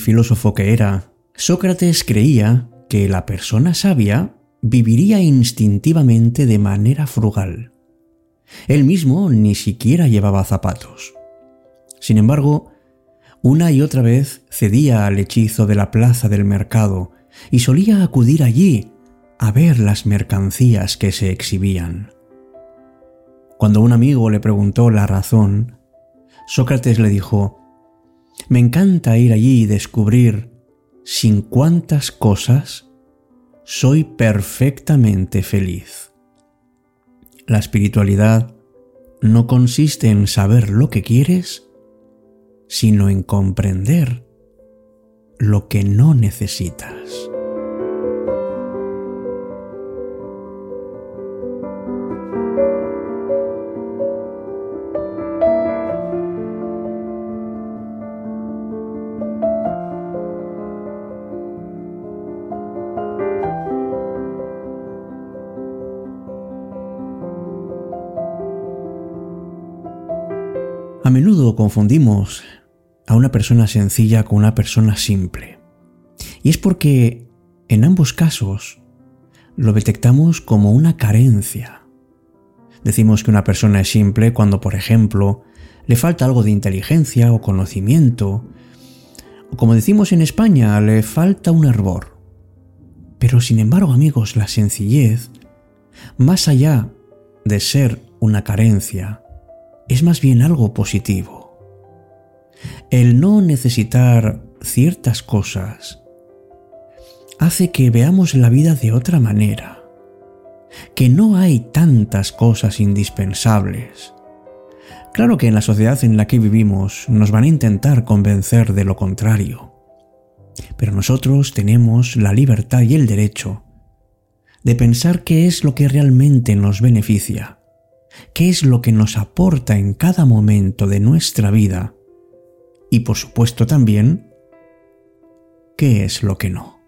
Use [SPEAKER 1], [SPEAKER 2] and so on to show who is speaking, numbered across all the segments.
[SPEAKER 1] Filósofo que era, Sócrates creía que la persona sabia viviría instintivamente de manera frugal. Él mismo ni siquiera llevaba zapatos. Sin embargo, una y otra vez cedía al hechizo de la plaza del mercado y solía acudir allí a ver las mercancías que se exhibían. Cuando un amigo le preguntó la razón, Sócrates le dijo, Me encanta ir allí y descubrir sin cuántas cosas soy perfectamente feliz. La espiritualidad no consiste en saber lo que quieres, sino en comprender lo que no necesitas. Confundimos a una persona sencilla con una persona simple. Y es porque en ambos casos lo detectamos como una carencia. Decimos que una persona es simple cuando, por ejemplo, le falta algo de inteligencia o conocimiento, o como decimos en España, le falta un hervor. Pero sin embargo, amigos, la sencillez, más allá de ser una carencia, es más bien algo positivo. El no necesitar ciertas cosas hace que veamos la vida de otra manera, que no hay tantas cosas indispensables. Claro que en la sociedad en la que vivimos nos van a intentar convencer de lo contrario, pero nosotros tenemos la libertad y el derecho de pensar qué es lo que realmente nos beneficia qué es lo que nos aporta en cada momento de nuestra vida y por supuesto también qué es lo que no.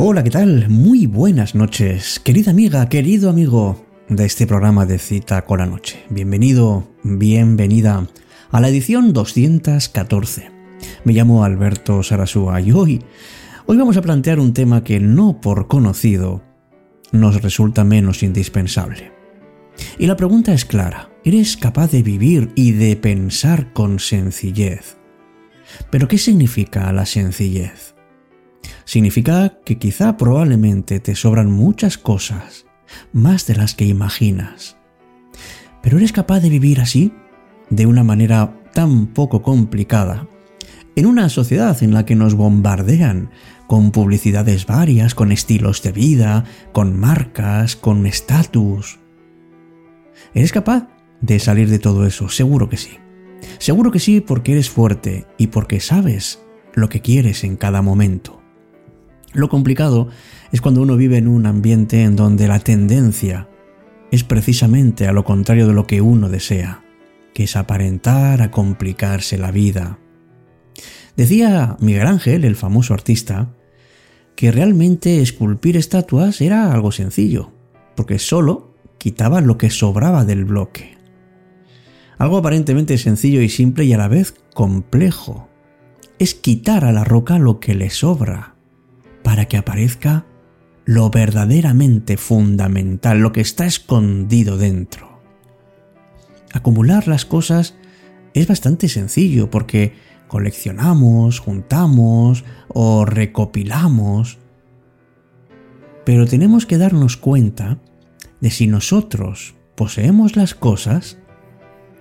[SPEAKER 1] Hola, ¿qué tal? Muy buenas noches, querida amiga, querido amigo de este programa de Cita con la Noche. Bienvenido, bienvenida a la edición 214. Me llamo Alberto Sarasúa y hoy, hoy vamos a plantear un tema que no por conocido nos resulta menos indispensable. Y la pregunta es clara, ¿eres capaz de vivir y de pensar con sencillez? ¿Pero qué significa la sencillez? Significa que quizá probablemente te sobran muchas cosas más de las que imaginas. Pero eres capaz de vivir así, de una manera tan poco complicada, en una sociedad en la que nos bombardean con publicidades varias, con estilos de vida, con marcas, con estatus. ¿Eres capaz de salir de todo eso? Seguro que sí. Seguro que sí porque eres fuerte y porque sabes lo que quieres en cada momento. Lo complicado es cuando uno vive en un ambiente en donde la tendencia es precisamente a lo contrario de lo que uno desea, que es aparentar a complicarse la vida. Decía Miguel Ángel, el famoso artista, que realmente esculpir estatuas era algo sencillo, porque solo quitaba lo que sobraba del bloque. Algo aparentemente sencillo y simple y a la vez complejo. Es quitar a la roca lo que le sobra para que aparezca lo verdaderamente fundamental, lo que está escondido dentro. Acumular las cosas es bastante sencillo porque coleccionamos, juntamos o recopilamos. Pero tenemos que darnos cuenta de si nosotros poseemos las cosas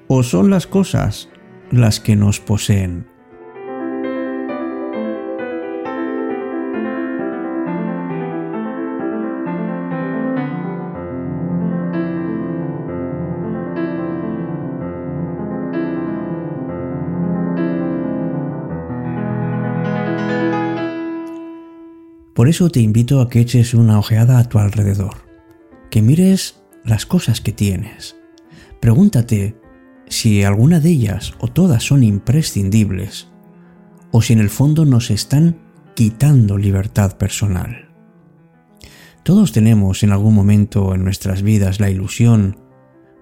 [SPEAKER 1] o son las cosas las que nos poseen. Por eso te invito a que eches una ojeada a tu alrededor, que mires las cosas que tienes. Pregúntate si alguna de ellas o todas son imprescindibles, o si en el fondo nos están quitando libertad personal. Todos tenemos en algún momento en nuestras vidas la ilusión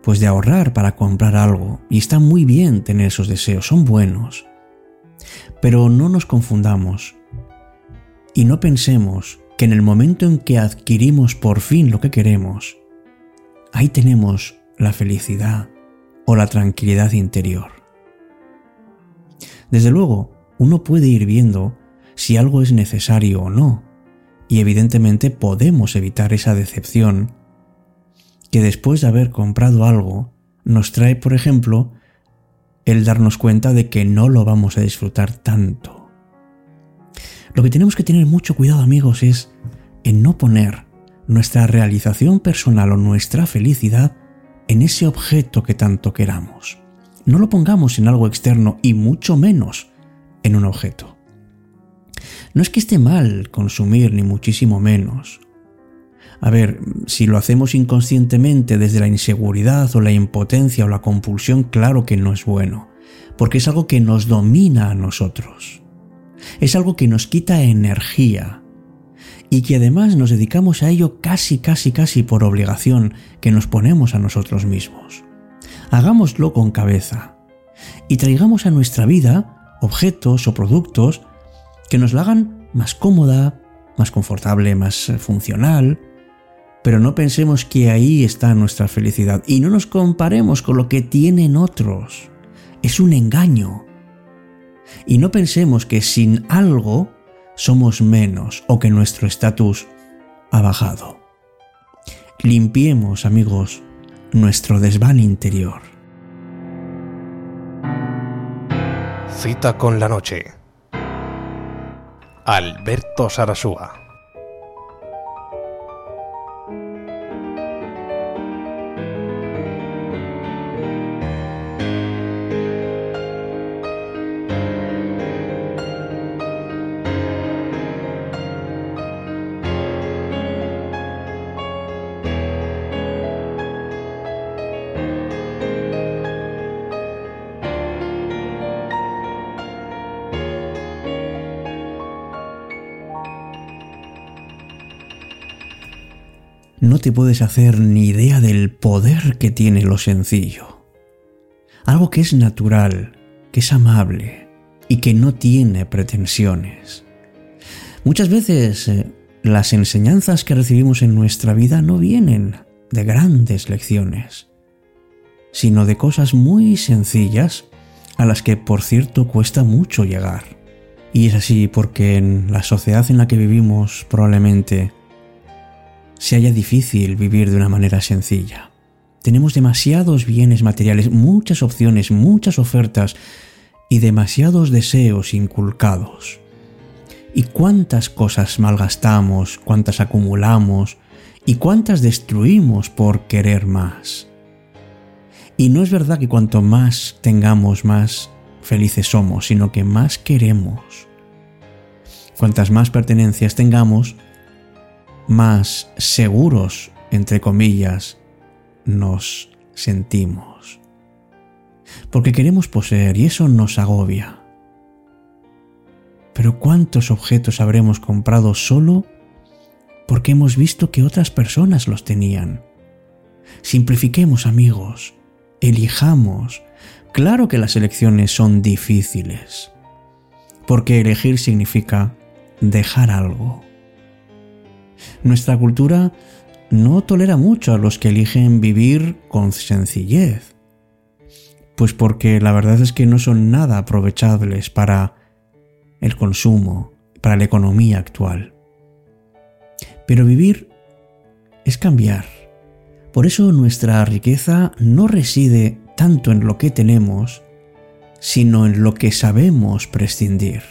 [SPEAKER 1] pues de ahorrar para comprar algo y está muy bien tener esos deseos, son buenos. Pero no nos confundamos y no pensemos que en el momento en que adquirimos por fin lo que queremos, ahí tenemos la felicidad o la tranquilidad interior. Desde luego, uno puede ir viendo si algo es necesario o no, y evidentemente podemos evitar esa decepción que después de haber comprado algo nos trae, por ejemplo, el darnos cuenta de que no lo vamos a disfrutar tanto. Lo que tenemos que tener mucho cuidado amigos es en no poner nuestra realización personal o nuestra felicidad en ese objeto que tanto queramos. No lo pongamos en algo externo y mucho menos en un objeto. No es que esté mal consumir, ni muchísimo menos. A ver, si lo hacemos inconscientemente desde la inseguridad o la impotencia o la compulsión, claro que no es bueno, porque es algo que nos domina a nosotros. Es algo que nos quita energía y que además nos dedicamos a ello casi, casi, casi por obligación que nos ponemos a nosotros mismos. Hagámoslo con cabeza y traigamos a nuestra vida objetos o productos que nos la hagan más cómoda, más confortable, más funcional, pero no pensemos que ahí está nuestra felicidad y no nos comparemos con lo que tienen otros. Es un engaño. Y no pensemos que sin algo somos menos o que nuestro estatus ha bajado. Limpiemos, amigos, nuestro desván interior.
[SPEAKER 2] Cita con la noche. Alberto Sarasúa.
[SPEAKER 1] Te puedes hacer ni idea del poder que tiene lo sencillo. Algo que es natural, que es amable y que no tiene pretensiones. Muchas veces eh, las enseñanzas que recibimos en nuestra vida no vienen de grandes lecciones, sino de cosas muy sencillas a las que, por cierto, cuesta mucho llegar. Y es así porque en la sociedad en la que vivimos probablemente se haya difícil vivir de una manera sencilla. Tenemos demasiados bienes materiales, muchas opciones, muchas ofertas y demasiados deseos inculcados. ¿Y cuántas cosas malgastamos, cuántas acumulamos y cuántas destruimos por querer más? Y no es verdad que cuanto más tengamos, más felices somos, sino que más queremos. Cuantas más pertenencias tengamos, más seguros, entre comillas, nos sentimos. Porque queremos poseer y eso nos agobia. Pero ¿cuántos objetos habremos comprado solo porque hemos visto que otras personas los tenían? Simplifiquemos amigos, elijamos. Claro que las elecciones son difíciles, porque elegir significa dejar algo. Nuestra cultura no tolera mucho a los que eligen vivir con sencillez, pues porque la verdad es que no son nada aprovechables para el consumo, para la economía actual. Pero vivir es cambiar. Por eso nuestra riqueza no reside tanto en lo que tenemos, sino en lo que sabemos prescindir.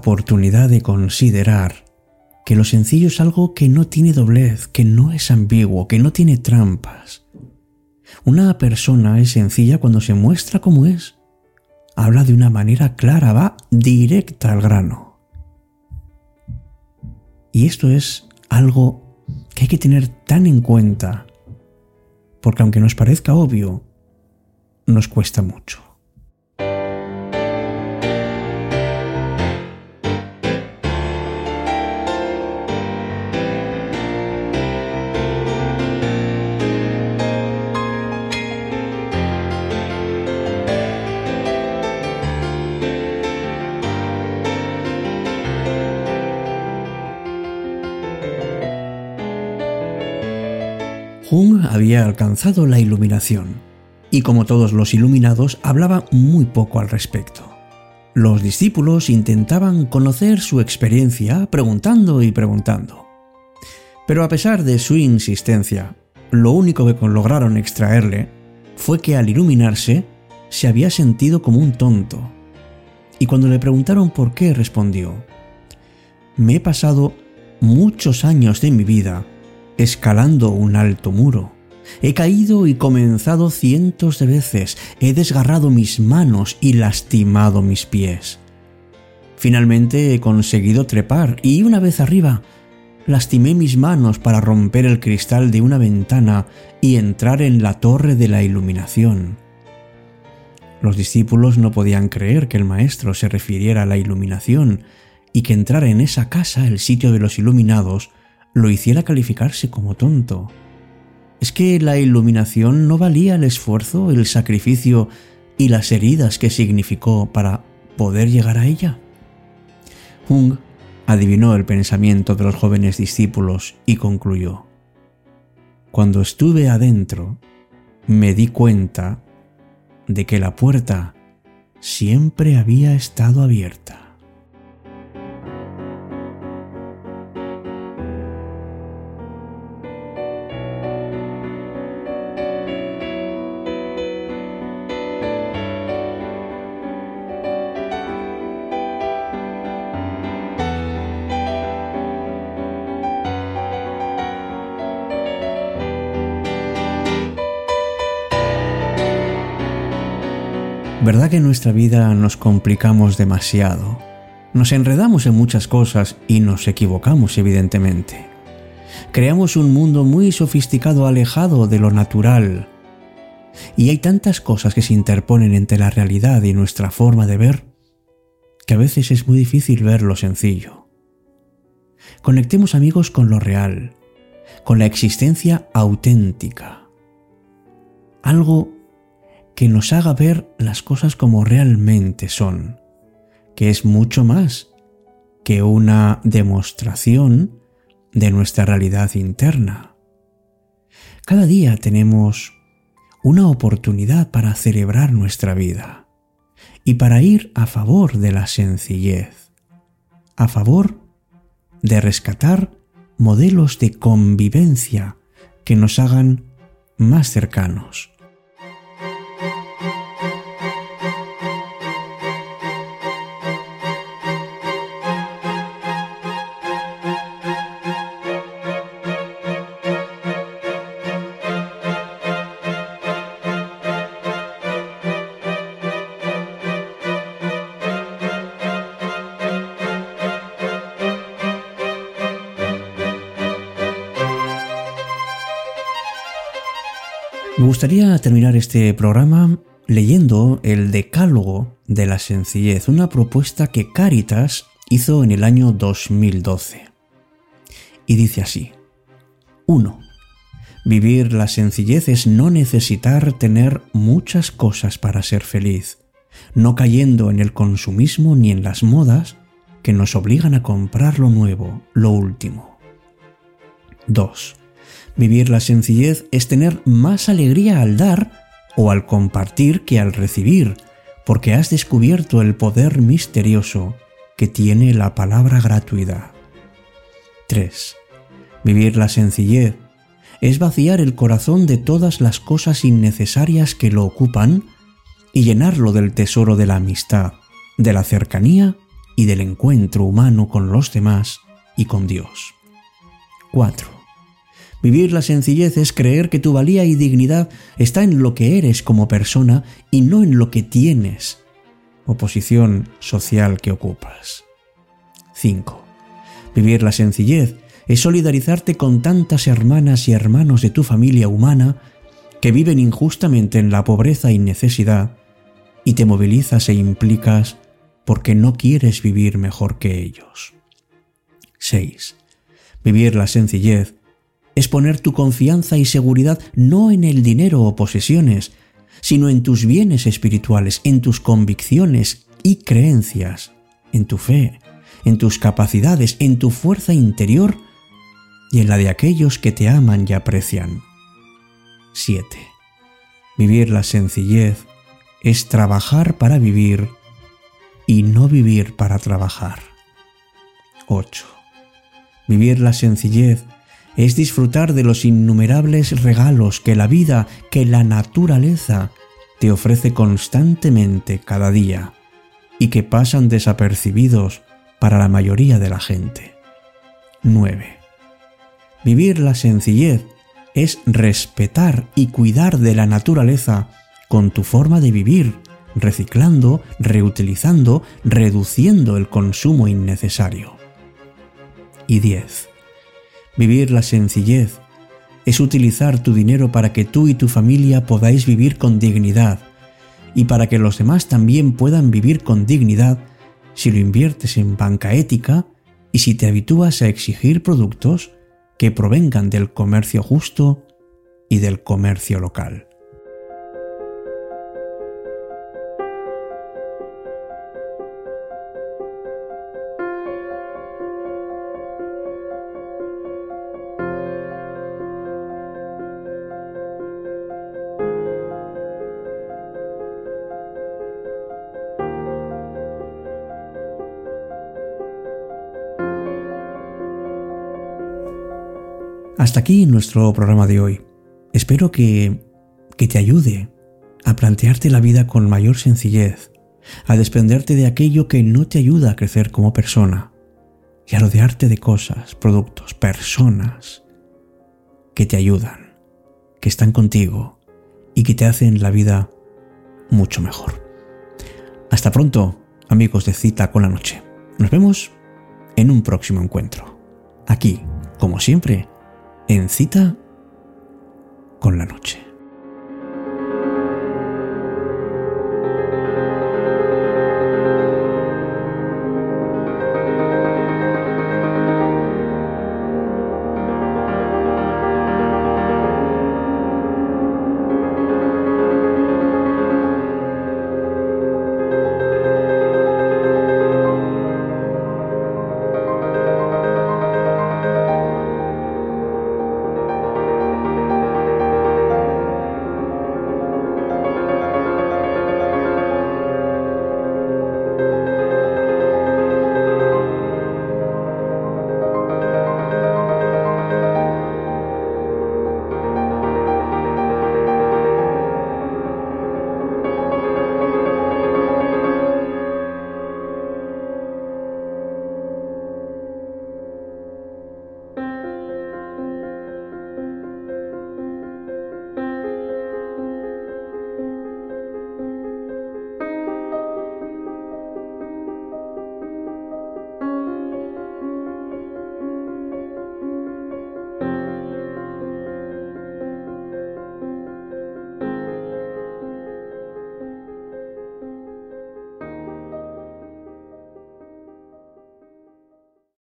[SPEAKER 1] Oportunidad de considerar que lo sencillo es algo que no tiene doblez, que no es ambiguo, que no tiene trampas. Una persona es sencilla cuando se muestra como es. Habla de una manera clara, va directa al grano. Y esto es algo que hay que tener tan en cuenta, porque aunque nos parezca obvio, nos cuesta mucho. Jung había alcanzado la iluminación, y como todos los iluminados hablaba muy poco al respecto. Los discípulos intentaban conocer su experiencia preguntando y preguntando. Pero a pesar de su insistencia, lo único que lograron extraerle fue que al iluminarse se había sentido como un tonto. Y cuando le preguntaron por qué, respondió, Me he pasado muchos años de mi vida escalando un alto muro. He caído y comenzado cientos de veces, he desgarrado mis manos y lastimado mis pies. Finalmente he conseguido trepar y una vez arriba, lastimé mis manos para romper el cristal de una ventana y entrar en la torre de la iluminación. Los discípulos no podían creer que el maestro se refiriera a la iluminación y que entrar en esa casa, el sitio de los iluminados, lo hiciera calificarse como tonto. Es que la iluminación no valía el esfuerzo, el sacrificio y las heridas que significó para poder llegar a ella. Jung adivinó el pensamiento de los jóvenes discípulos y concluyó, Cuando estuve adentro, me di cuenta de que la puerta siempre había estado abierta. ¿Verdad que en nuestra vida nos complicamos demasiado? Nos enredamos en muchas cosas y nos equivocamos, evidentemente. Creamos un mundo muy sofisticado alejado de lo natural. Y hay tantas cosas que se interponen entre la realidad y nuestra forma de ver que a veces es muy difícil ver lo sencillo. Conectemos amigos con lo real, con la existencia auténtica. Algo que nos haga ver las cosas como realmente son, que es mucho más que una demostración de nuestra realidad interna. Cada día tenemos una oportunidad para celebrar nuestra vida y para ir a favor de la sencillez, a favor de rescatar modelos de convivencia que nos hagan más cercanos, gustaría terminar este programa leyendo el Decálogo de la Sencillez, una propuesta que Caritas hizo en el año 2012. Y dice así. 1. Vivir la sencillez es no necesitar tener muchas cosas para ser feliz, no cayendo en el consumismo ni en las modas que nos obligan a comprar lo nuevo, lo último. 2. Vivir la sencillez es tener más alegría al dar o al compartir que al recibir, porque has descubierto el poder misterioso que tiene la palabra gratuidad. 3. Vivir la sencillez es vaciar el corazón de todas las cosas innecesarias que lo ocupan y llenarlo del tesoro de la amistad, de la cercanía y del encuentro humano con los demás y con Dios. 4. Vivir la sencillez es creer que tu valía y dignidad está en lo que eres como persona y no en lo que tienes o posición social que ocupas. 5. Vivir la sencillez es solidarizarte con tantas hermanas y hermanos de tu familia humana que viven injustamente en la pobreza y necesidad y te movilizas e implicas porque no quieres vivir mejor que ellos. 6. Vivir la sencillez es poner tu confianza y seguridad no en el dinero o posesiones, sino en tus bienes espirituales, en tus convicciones y creencias, en tu fe, en tus capacidades, en tu fuerza interior y en la de aquellos que te aman y aprecian. 7. Vivir la sencillez es trabajar para vivir y no vivir para trabajar. 8. Vivir la sencillez es disfrutar de los innumerables regalos que la vida, que la naturaleza te ofrece constantemente cada día y que pasan desapercibidos para la mayoría de la gente. 9. Vivir la sencillez es respetar y cuidar de la naturaleza con tu forma de vivir, reciclando, reutilizando, reduciendo el consumo innecesario. Y 10. Vivir la sencillez es utilizar tu dinero para que tú y tu familia podáis vivir con dignidad y para que los demás también puedan vivir con dignidad si lo inviertes en banca ética y si te habitúas a exigir productos que provengan del comercio justo y del comercio local. Hasta aquí nuestro programa de hoy. Espero que, que te ayude a plantearte la vida con mayor sencillez, a desprenderte de aquello que no te ayuda a crecer como persona y a rodearte de cosas, productos, personas que te ayudan, que están contigo y que te hacen la vida mucho mejor. Hasta pronto, amigos de Cita con la Noche. Nos vemos en un próximo encuentro. Aquí, como siempre, en cita con la noche.